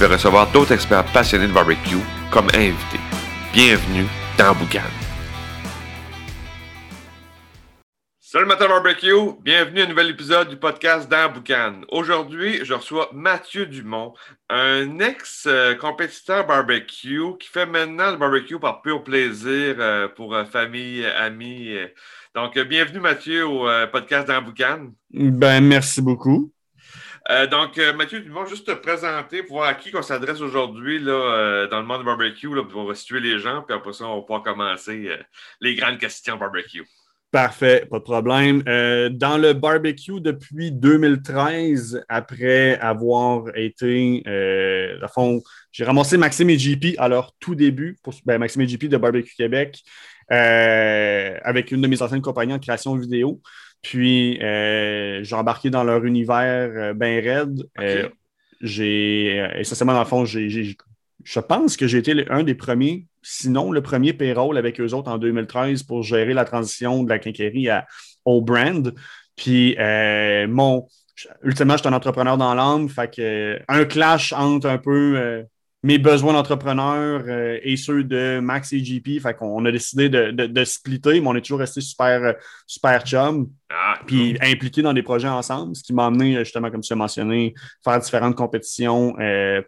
vais recevoir d'autres experts passionnés de barbecue comme invités. Bienvenue dans Boucan. Salut Matin Barbecue, bienvenue à un nouvel épisode du podcast dans Boucan. Aujourd'hui, je reçois Mathieu Dumont, un ex-compétiteur barbecue qui fait maintenant le barbecue par pur plaisir euh, pour euh, famille, amis. Donc, euh, bienvenue Mathieu au podcast dans Boucan. Ben, merci beaucoup. Euh, donc, euh, Mathieu Dumont, juste te présenter pour voir à qui on s'adresse aujourd'hui euh, dans le monde barbecue là, pour situer les gens, puis après ça, on va pouvoir commencer les grandes questions barbecue. Parfait, pas de problème. dans le barbecue depuis 2013, après avoir été, à fond, j'ai ramassé Maxime et JP à leur tout début, ben, Maxime et JP de Barbecue Québec, avec une de mes anciennes compagnies en création vidéo. Puis, euh, j'ai embarqué dans leur univers euh, bien raide. Euh, j'ai, essentiellement, dans le fond, je pense que j'ai été un des premiers, sinon le premier payroll avec eux autres en 2013 pour gérer la transition de la quincaillerie au brand. Puis, mon, ultimement, je suis un entrepreneur dans l'âme. Fait que, un clash entre un peu mes besoins d'entrepreneur euh, et ceux de Max et JP. Fait qu'on a décidé de, de, splitter, mais on est toujours resté super, euh, super chum. Ah, puis impliqué dans des projets ensemble, ce qui m'a amené, euh, justement, comme tu as mentionné, faire différentes compétitions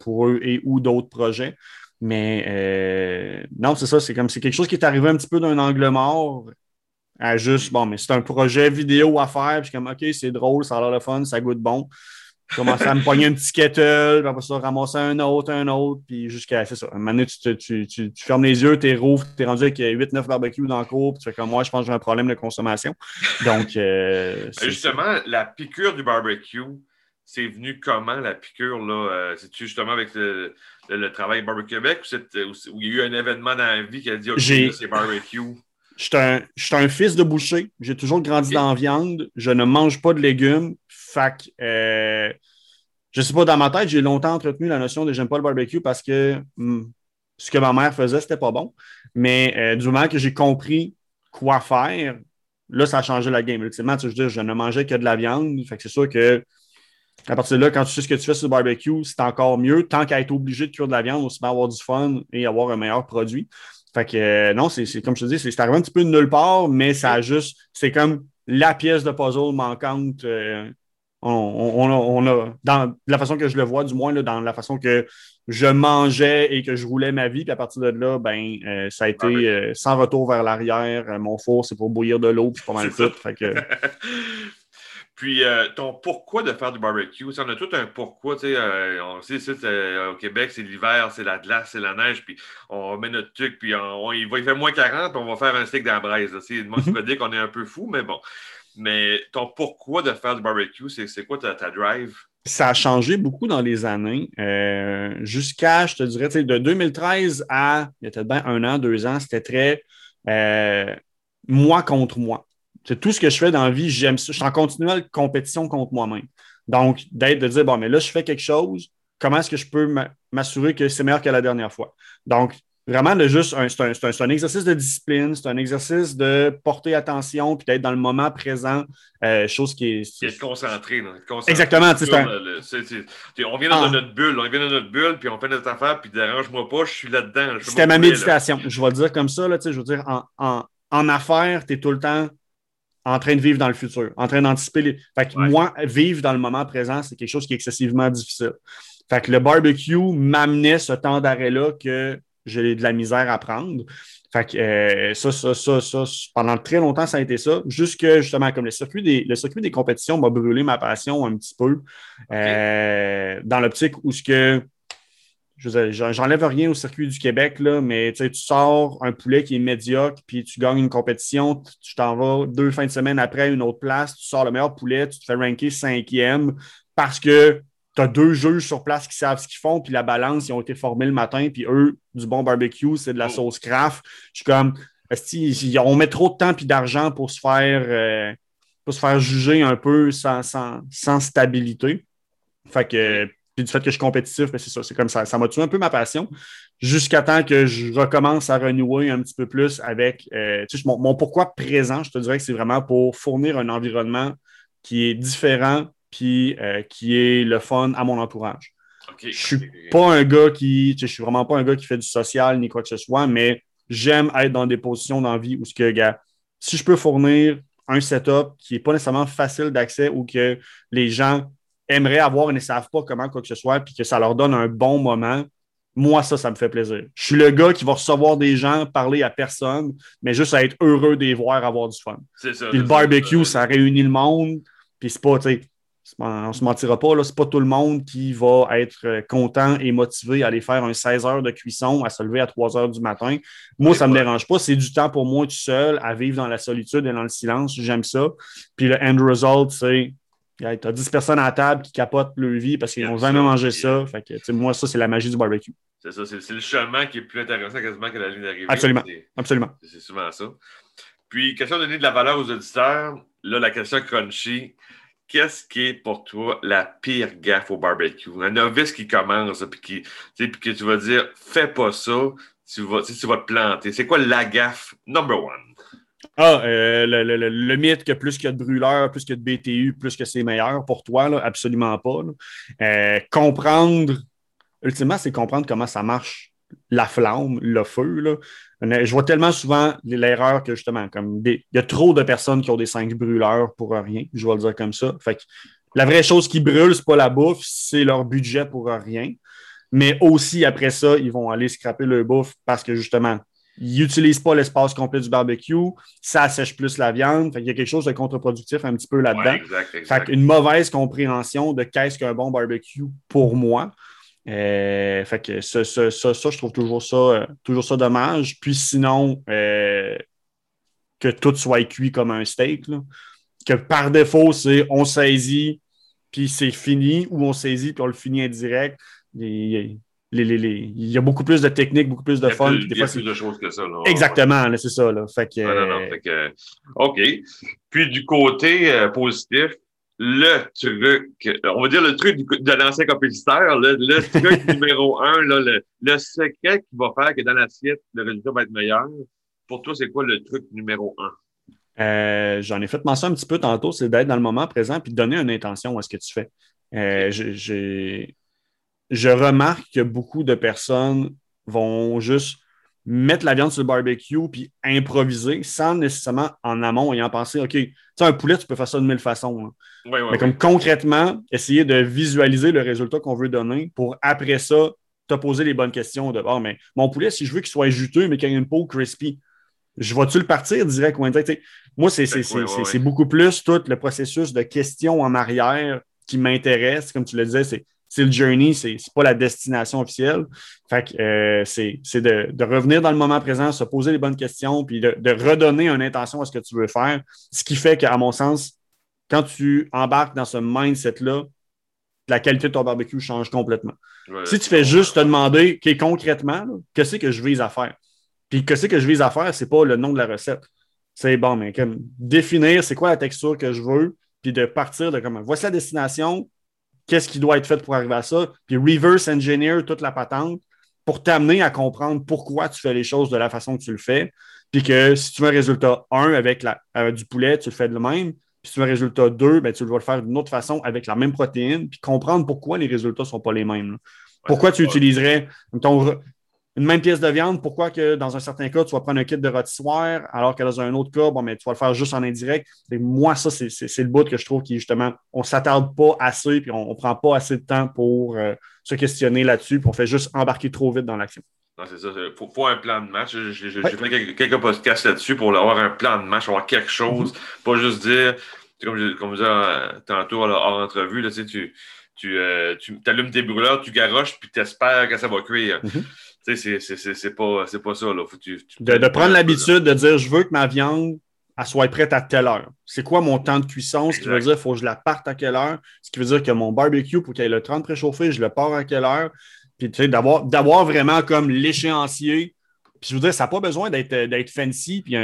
pour eux et ou d'autres projets. Mais non, c'est ça, c'est comme c'est quelque chose qui est arrivé un petit peu d'un angle mort. À juste, bon, mais c'est un projet vidéo à faire, puis comme, OK, c'est drôle, ça a l'air de fun, ça goûte bon commencer à me pogner un petit kettle, puis après ça, ramasser un autre, un autre, puis jusqu'à, c'est ça. Un moment donné, tu, tu, tu, tu, fermes les yeux, t'es rouvre, t'es rendu avec 8-9 barbecues dans le cours, puis tu fais comme moi, je pense que j'ai un problème de consommation. Donc, euh, Justement, la piqûre du barbecue, c'est venu comment la piqûre, là? Euh, c'est-tu justement avec le, travail Barbecue Québec ou, il y a eu un événement dans la vie qui a dit, OK, c'est barbecue? Je suis un, fils de boucher. J'ai toujours grandi dans la viande. Je ne mange pas de légumes. Fait que, euh, je sais pas, dans ma tête, j'ai longtemps entretenu la notion de j'aime pas le barbecue parce que hmm, ce que ma mère faisait, c'était pas bon. Mais euh, du moment que j'ai compris quoi faire, là, ça a changé la game. Ultimement, tu je ne mangeais que de la viande. Fait que c'est sûr que à partir de là, quand tu sais ce que tu fais sur le barbecue, c'est encore mieux. Tant qu'à être obligé de cuire de la viande, aussi bien avoir du fun et avoir un meilleur produit. Fait que euh, non, c'est comme je te dis, c'est arrivé un petit peu de nulle part, mais ça a juste, c'est comme la pièce de puzzle manquante. Euh, on, a, dans la façon que je le vois, du moins, dans la façon que je mangeais et que je roulais ma vie, puis à partir de là, ben, euh, ça a été sans retour vers l'arrière. mon four, c'est pour bouillir de l'eau, puis pas mal tout. Fait que, Puis, euh, ton pourquoi de faire du barbecue, on a tout un pourquoi. Euh, on sait, ici, euh, au Québec, c'est l'hiver, c'est la glace, c'est la neige, puis on met notre truc, puis on, il va il fait moins 40, puis on va faire un steak dans la braise. Moi, je peux dire qu'on est un peu fou, mais bon. Mais ton pourquoi de faire du barbecue, c'est quoi ta, drive? Ça a changé beaucoup dans les années. Jusqu'à, je te dirais, de 2013 à, il y a peut-être bien un an, deux ans, c'était très moi contre moi. C'est tout ce que je fais dans la vie, j'aime ça. Je suis en continuelle compétition contre moi-même. Donc, d'être de dire, bon, mais là, je fais quelque chose, comment est-ce que je peux m'assurer que c'est meilleur que la dernière fois? Donc, vraiment, de juste, c'est un, exercice de discipline, c'est un exercice de porter attention, puis d'être dans le moment présent, euh, chose qui est. Être concentré, Exactement. on vient dans ah. notre bulle, on vient dans notre bulle, puis on fait notre affaire, puis dérange-moi pas, je suis là-dedans. C'était ma méditation. Je vais le dire comme ça, là, je veux dire, en, en, en affaires, tu es tout le temps en train de vivre dans le futur, en train d'anticiper les. Fait que moi, vivre dans le moment présent, c'est quelque chose qui est excessivement difficile. Fait que le barbecue m'amenait ce temps d'arrêt-là que j'ai de la misère à prendre. Fait que euh, ça, ça, ça, ça, pendant très longtemps, ça a été ça. Jusque justement, comme le circuit des, le circuit des compétitions m'a brûlé ma passion un petit peu. Euh, dans l'optique où ce que j'enlève rien au circuit du Québec, là, mais tu sors un poulet qui est médiocre, puis tu gagnes une compétition, tu t'en vas deux fins de semaine après une autre place, tu sors le meilleur poulet, tu te fais ranker cinquième parce que tu as deux juges sur place qui savent ce qu'ils font, puis la balance, ils ont été formés le matin, puis eux, du bon barbecue, c'est de la oh. sauce craft. Je suis comme, on met trop de temps et d'argent pour se faire euh, pour se faire juger un peu sans, sans, stabilité. Fait que, puis du fait que je suis compétitif, ben, c'est ça, c'est comme ça. Ça m'a tué un peu ma passion jusqu'à temps que je recommence à renouer un petit peu plus avec euh, mon, pourquoi présent. Je te dirais que c'est vraiment pour fournir un environnement qui est différent puis euh, qui est le fun à mon entourage. Je je suis pas un gars qui, je suis vraiment pas un gars qui fait du social ni quoi que ce soit, mais j'aime être dans des positions d'envie où ce que, gars, si je peux fournir un setup qui n'est pas nécessairement facile d'accès ou que les gens aimeraient avoir et ne savent pas comment quoi que ce soit, puis que ça leur donne un bon moment, moi, ça, ça me fait plaisir. Je suis le gars qui va recevoir des gens, parler à personne, mais juste à être heureux de les voir avoir du fun. C'est ça. Puis le barbecue, ça réunit le monde. Puis c'est pas, tu sais, on ne se mentira pas, ce n'est pas tout le monde qui va être euh, content et motivé à aller faire un 16 heures de cuisson, à se lever à 3 heures du matin. Moi, ça ne me dérange pas. C'est du temps pour moi tout seul à vivre dans la solitude et dans le silence. J'aime ça. Puis le end result, c'est tu as 10 personnes à la table qui capotent leur vie parce qu'ils n'ont jamais mangé ça. Fait que, moi, ça, c'est la magie du barbecue. C'est ça. C'est le chemin qui est plus intéressant quasiment que la ligne d'arrivée. Absolument. Absolument. C'est souvent ça. Puis, question de donner de la valeur aux auditeurs. Là, la question crunchy qu'est-ce qui est pour toi la pire gaffe au barbecue? Un novice qui commence, puis qui, puis que tu vas dire, fais pas ça, tu vas, tu vas te planter. C'est quoi la gaffe number one? Ah, euh, le, mythe que plus qu'il y a de brûleurs, plus qu'il y a de BTU, plus que c'est meilleur pour toi, là, absolument pas. Euh, comprendre, ultimement, c'est comprendre comment ça marche la flamme, le feu. Là. Je vois tellement souvent l'erreur que justement, comme il y a trop de personnes qui ont des cinq brûleurs pour rien, je vais le dire comme ça. Fait la vraie chose qui brûle, c'est pas la bouffe, c'est leur budget pour rien. Mais aussi, après ça, ils vont aller scraper leur bouffe parce que justement, ils n'utilisent pas l'espace complet du barbecue, ça sèche plus la viande. il y a quelque chose de contre-productif un petit peu là-dedans. une mauvaise compréhension de qu'est-ce qu'un bon barbecue pour moi. Euh, fait que ça, je trouve toujours ça, euh, toujours ça dommage. Puis sinon, euh, que tout soit cuit comme un steak. Que par défaut, c'est on saisit, puis c'est fini, ou on saisit, puis on le finit indirect. il y a beaucoup plus de techniques, beaucoup plus de fun. il y a plus de choses que ça. Exactement, c'est ça. Fait que, OK. Puis du côté positif, le truc, on va dire le truc de l'ancien compétiteur, le, truc numéro un, le, secret qui va faire que dans l'assiette, le résultat va être meilleur. Pour toi, c'est quoi le truc numéro un? Euh, j'en ai fait mention un petit peu tantôt, c'est d'être dans le moment présent et de donner une intention à ce que tu fais. Euh, je remarque que beaucoup de personnes vont juste mettre la viande sur le barbecue puis improviser sans nécessairement en amont ayant pensé, OK, tu sais, un poulet, tu peux faire ça de mille façons. mais comme concrètement, essayer de visualiser le résultat qu'on veut donner pour après ça, te poser les bonnes questions de oh, mais mon poulet, si je veux qu'il soit juteux, mais qu'il ait une peau crispy, je vais-tu le partir direct ou Moi, c'est beaucoup plus tout le processus de questions en arrière qui m'intéresse. Comme tu le disais, c'est c'est le journey, c'est pas la destination officielle. Fait que euh, c'est de, revenir dans le moment présent, se poser les bonnes questions, puis de, redonner une intention à ce que tu veux faire. Ce qui fait qu'à mon sens, quand tu embarques dans ce mindset-là, la qualité de ton barbecue change complètement. si tu fais juste te demander concrètement, qu'est-ce que je vise à faire? Puis qu'est-ce que je vise à faire, c'est pas le nom de la recette. C'est bon, mais comme définir c'est quoi la texture que je veux, puis de partir de comment voici la destination, qu'est-ce qui doit être fait pour arriver à ça, puis reverse engineer toute la patente pour t'amener à comprendre pourquoi tu fais les choses de la façon que tu le fais, puis que si tu veux un résultat 1 avec, la, du poulet, tu le fais de même, puis si tu veux un résultat 2, ben, tu vas le faire d'une autre façon avec la même protéine, puis comprendre pourquoi les résultats ne sont pas les mêmes. Pourquoi tu utiliserais ton, une même pièce de viande, pourquoi que dans un certain cas, tu vas prendre un kit de rôtissoire, alors que dans un autre cas, bon, mais tu vas le faire juste en indirect. Et moi, ça, c'est le bout que je trouve qui, justement, on ne s'attarde pas assez, puis on ne prend pas assez de temps pour euh, se questionner là-dessus, puis on fait juste embarquer trop vite dans l'action. Non, c'est ça. Il faut, un plan de match. J'ai fait quelques, podcasts là-dessus pour avoir un plan de match, avoir quelque chose, mm-hmm. pas juste dire, comme, comme je disais euh, tantôt hors entrevue, là, tu, tu, tu, euh, tu allumes tes brûleurs, tu garoches, puis tu espères que ça va cuire. Mm-hmm. Tu sais, c'est pas, pas ça. Là. de, prendre l'habitude de dire je veux que ma viande elle soit prête à telle heure. C'est quoi mon temps de cuisson? Ce qui veut dire qu'il faut que je la parte à quelle heure? Ce qui veut dire que mon barbecue, pour qu'il ait le temps de préchauffer, je le pars à quelle heure? Puis tu sais, d'avoir, vraiment comme l'échéancier. Puis je veux dire, ça n'a pas besoin d'être, d'être fancy. Puis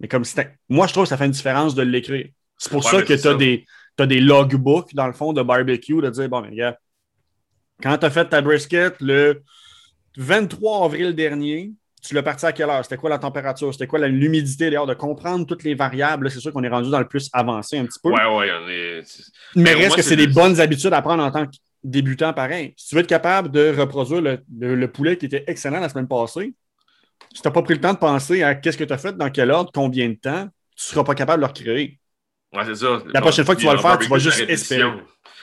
mais comme moi, je trouve que ça fait une différence de l'écrire. C'est pour ça que tu as des, des logbooks, dans le fond, de barbecue, de dire, bon, mais gars, quand tu as fait ta brisket le 23 avril dernier, tu l'as parti à quelle heure? C'était quoi la température? C'était quoi l'humidité? D'ailleurs, de comprendre toutes les variables, c'est sûr qu'on est rendu dans le plus avancé un petit peu. Ouais, ouais, on est. Mais reste que c'est des bonnes habitudes à prendre en tant que débutant pareil. Si tu veux être capable de reproduire le, poulet qui était excellent la semaine passée, si tu n'as pas pris le temps de penser à qu'est-ce que tu as fait, dans quel ordre, combien de temps, tu ne seras pas capable de le recréer. Ouais, c'est ça. La prochaine fois que tu vas le faire, tu vas juste espérer.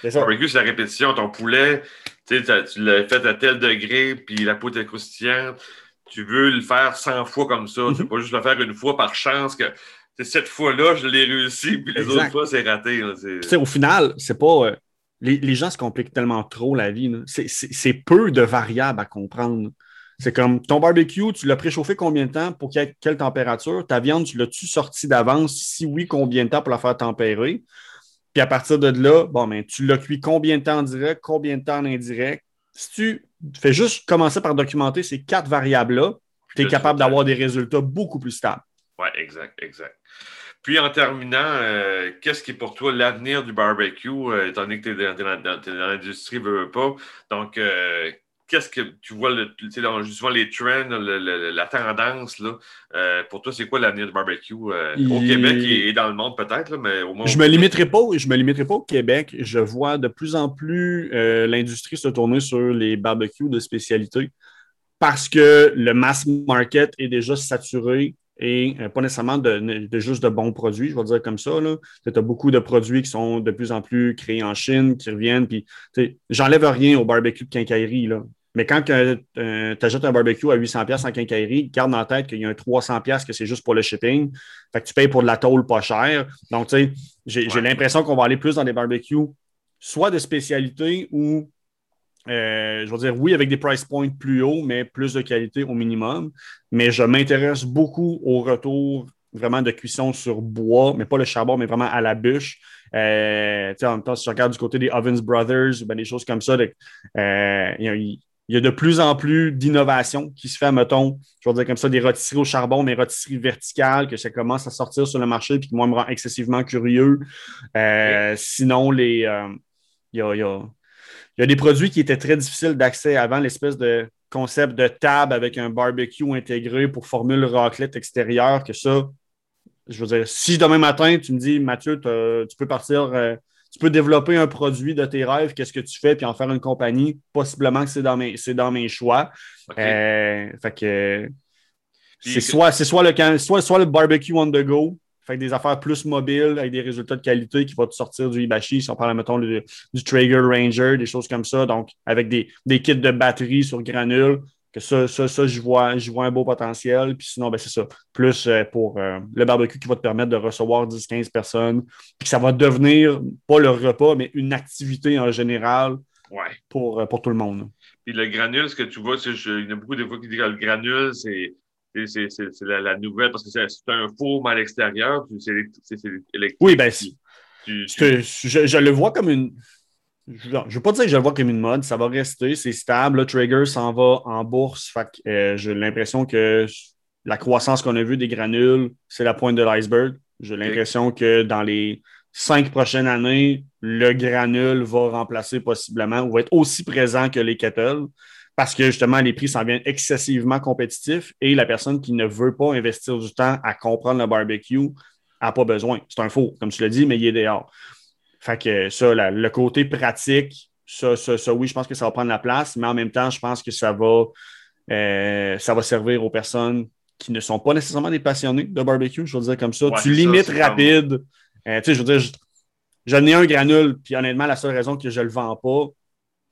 C'est ça. Barbecue, c'est la répétition. Ton poulet, tu l'as fait à tel degré, puis la peau est croustillante. Tu veux le faire 100 fois comme ça. Tu ne veux pas juste le faire une fois par chance que cette fois-là, je l'ai réussi, puis les autres fois, c'est raté. au final, c'est pas. Euh, les, les, gens se compliquent tellement trop la vie. C'est peu de variables à comprendre. C'est comme ton barbecue, tu l'as préchauffé combien de temps pour quelle température? Ta viande, tu l'as-tu sorti d'avance? Si oui, combien de temps pour la faire tempérer? Puis à partir de là, bon, ben, tu l'as cuit combien de temps en direct, combien de temps en indirect? Si tu fais juste commencer par documenter ces quatre variables-là, tu es capable d'avoir des résultats beaucoup plus stables. Oui, exact, exact. Puis en terminant, euh, qu'est-ce qui est pour toi l'avenir du barbecue, euh, étant donné que tu es dans, l'industrie, veux, pas? Donc, euh, qu'est-ce que tu vois, le, justement, les trends, la tendance, là, euh, pour toi, c'est quoi l'avenir du barbecue euh, au Québec et, dans le monde peut-être, mais au moins. Je me limiterai pas, je me limiterai pas au Québec. Je vois de plus en plus euh, l'industrie se tourner sur les barbecues de spécialité parce que le mass market est déjà saturé et pas nécessairement de, juste de bons produits, je vais dire comme ça. Tu as beaucoup de produits qui sont de plus en plus créés en Chine, qui reviennent. Puis, j'enlève rien au barbecue de quincaillerie. Là. Mais quand euh, tu achètes un barbecue à 800$ en quincaillerie, garde en tête qu'il y a un 300$ que c'est juste pour le shipping. Fait que tu payes pour de la tôle pas chère. Donc, tu sais, j'ai l'impression qu'on va aller plus dans des barbecues, soit de spécialité ou, euh, je veux dire, oui, avec des price points plus hauts, mais plus de qualité au minimum. Mais je m'intéresse beaucoup au retour vraiment de cuisson sur bois, mais pas le charbon, mais vraiment à la bûche. Euh, en même temps, si je regarde du côté des Ovens Brothers ou des choses comme ça, euh, il, y a de plus en plus d'innovation qui se fait, mettons, je vais dire comme ça, des rôtisseries au charbon, mais rôtisseries verticales, que ça commence à sortir sur le marché, puis qui, moi, me rend excessivement curieux. Euh, sinon, les, il, y a, y a, des produits qui étaient très difficiles d'accès avant, l'espèce de concept de table avec un barbecue intégré pour former le raclette extérieur, que ça, je veux dire, si demain matin, tu me dis, Mathieu, tu peux partir euh, tu peux développer un produit de tes rêves, qu'est-ce que tu fais, puis en faire une compagnie. Possiblement que c'est dans mes, dans mes choix. Euh, fait que c'est soit, soit, le, soit, soit le barbecue on the go, fait des affaires plus mobiles avec des résultats de qualité qui vont te sortir du Ibashi, si on parle, mettons, du Traeger Ranger, des choses comme ça. Donc, avec des, des kits de batterie sur granule, que ça, ça, ça je vois, vois un beau potentiel. Puis sinon, ben, c'est ça. Plus euh, pour euh, le barbecue qui va te permettre de recevoir 10-15 personnes. Puis ça va devenir, pas le repas, mais une activité en général pour, euh, pour tout le monde. Puis le granule, ce que tu vois, il y a beaucoup de fois qui disent que le granule, c'est. La, nouvelle parce que c'est un four à l'extérieur. C'est électrique. Oui, ben si. je, le vois comme une je ne veux pas dire que je le vois comme une mode, ça va rester, c'est stable. Le Trigger s'en va en bourse. Euh, j'ai l'impression que la croissance qu'on a vue des granules, c'est la pointe de l'iceberg. J'ai l'impression que dans les cinq prochaines années, le granule va remplacer possiblement ou va être aussi présent que les kettles parce que justement, les prix s'en viennent excessivement compétitifs et la personne qui ne veut pas investir du temps à comprendre le barbecue n'a pas besoin. C'est un faux, comme tu l'as dit, mais il est dehors. Fait que ça, le côté pratique, ça, ça, oui, je pense que ça va prendre la place, mais en même temps, je pense que ça va, euh, ça va servir aux personnes qui ne sont pas nécessairement des passionnés de barbecue, je veux dire comme ça. tu limites rapide. Euh, tu sais, je veux dire, j'en ai un granule, puis honnêtement, la seule raison que je ne le vends pas,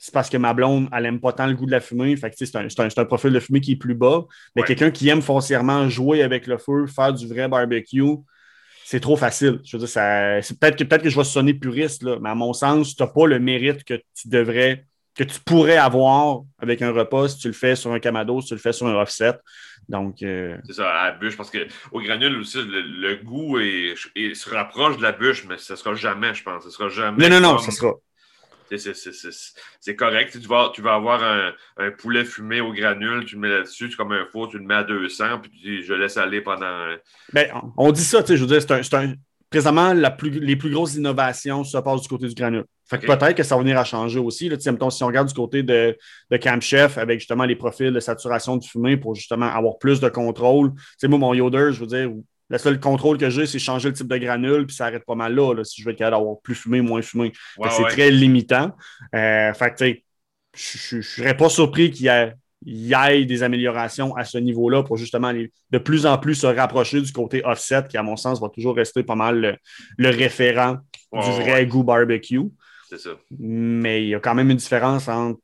c'est parce que ma blonde, elle n'aime pas tant le goût de la fumée. Fait que c'est un, un, un, profil de fumée qui est plus bas. Mais quelqu'un qui aime foncièrement jouer avec le feu, faire du vrai barbecue, c'est trop facile. Je veux dire, c'est peut-être que, peut que je vais sonner puriste, là, mais à mon sens, tu n'as pas le mérite que tu devrais que tu pourrais avoir avec un repas si tu le fais sur un Kamado, si tu le fais sur un offset. Donc, euh, C'est ça, à la bûche, parce qu'au granule aussi, le, goût est, se rapproche de la bûche, mais ce ne sera jamais, je pense. Ce sera jamais. Non, non, non, ce sera. C'est correct. Tu vas, tu vas avoir un, poulet fumé au granule, tu le mets là-dessus, c'est comme un four, tu le mets à 200, puis tu, je laisse aller pendant. Ben, on dit ça, tu sais, je veux dire, c'est un, présentement, les plus grosses innovations se passent du côté du granule. Fait que peut-être que ça va venir à changer aussi. Là. Mettons, si on regarde du côté de, de Camp Chef avec justement les profils de saturation de fumée pour justement avoir plus de contrôle. c'est moi, mon Yoder, je veux dire, le seul contrôle que j'ai, c'est changer le type de granule, puis ça arrête pas mal là, si je veux être capable d'avoir plus fumé, moins fumé. c'est très limitant. Euh, fait que, je ne serais pas surpris qu'il y ait y ait des améliorations à ce niveau-là pour justement de plus en plus se rapprocher du côté offset, qui, à mon sens, va toujours rester pas mal le, référent du vrai goût barbecue. C'est ça. Mais il y a quand même une différence entre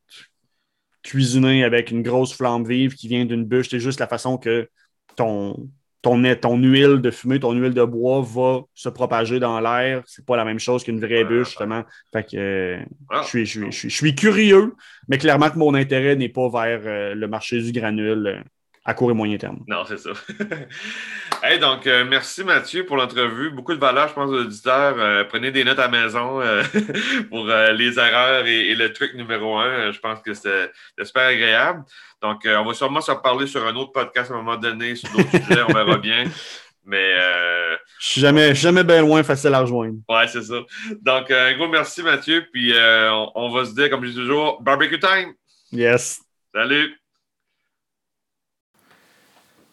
cuisiner avec une grosse flamme vive qui vient d'une bûche. C'est juste la façon que ton, ton, ton huile de fumée, ton huile de bois va se propager dans l'air. C'est pas la même chose qu'une vraie bûche, justement. Fait que euh, je, suis, je, suis, curieux, mais clairement que mon intérêt n'est pas vers euh, le marché du granule euh, à court et moyen terme. Non, c'est ça. hey, donc, merci Mathieu pour l'entrevue. Beaucoup de valeur, je pense, aux auditeurs. prenez des notes à la maison pour les erreurs et, le truc numéro un. je pense que c'est super agréable. Donc, euh, on va sûrement se reparler sur un autre podcast à un moment donné, sur d'autres sujets, on verra bien. Mais. Euh, je suis jamais, jamais bien loin, facile à rejoindre. Ouais, c'est ça. Donc, euh, un gros merci, Mathieu. Puis, on, va se dire, comme je dis toujours, barbecue time. Yes. Salut.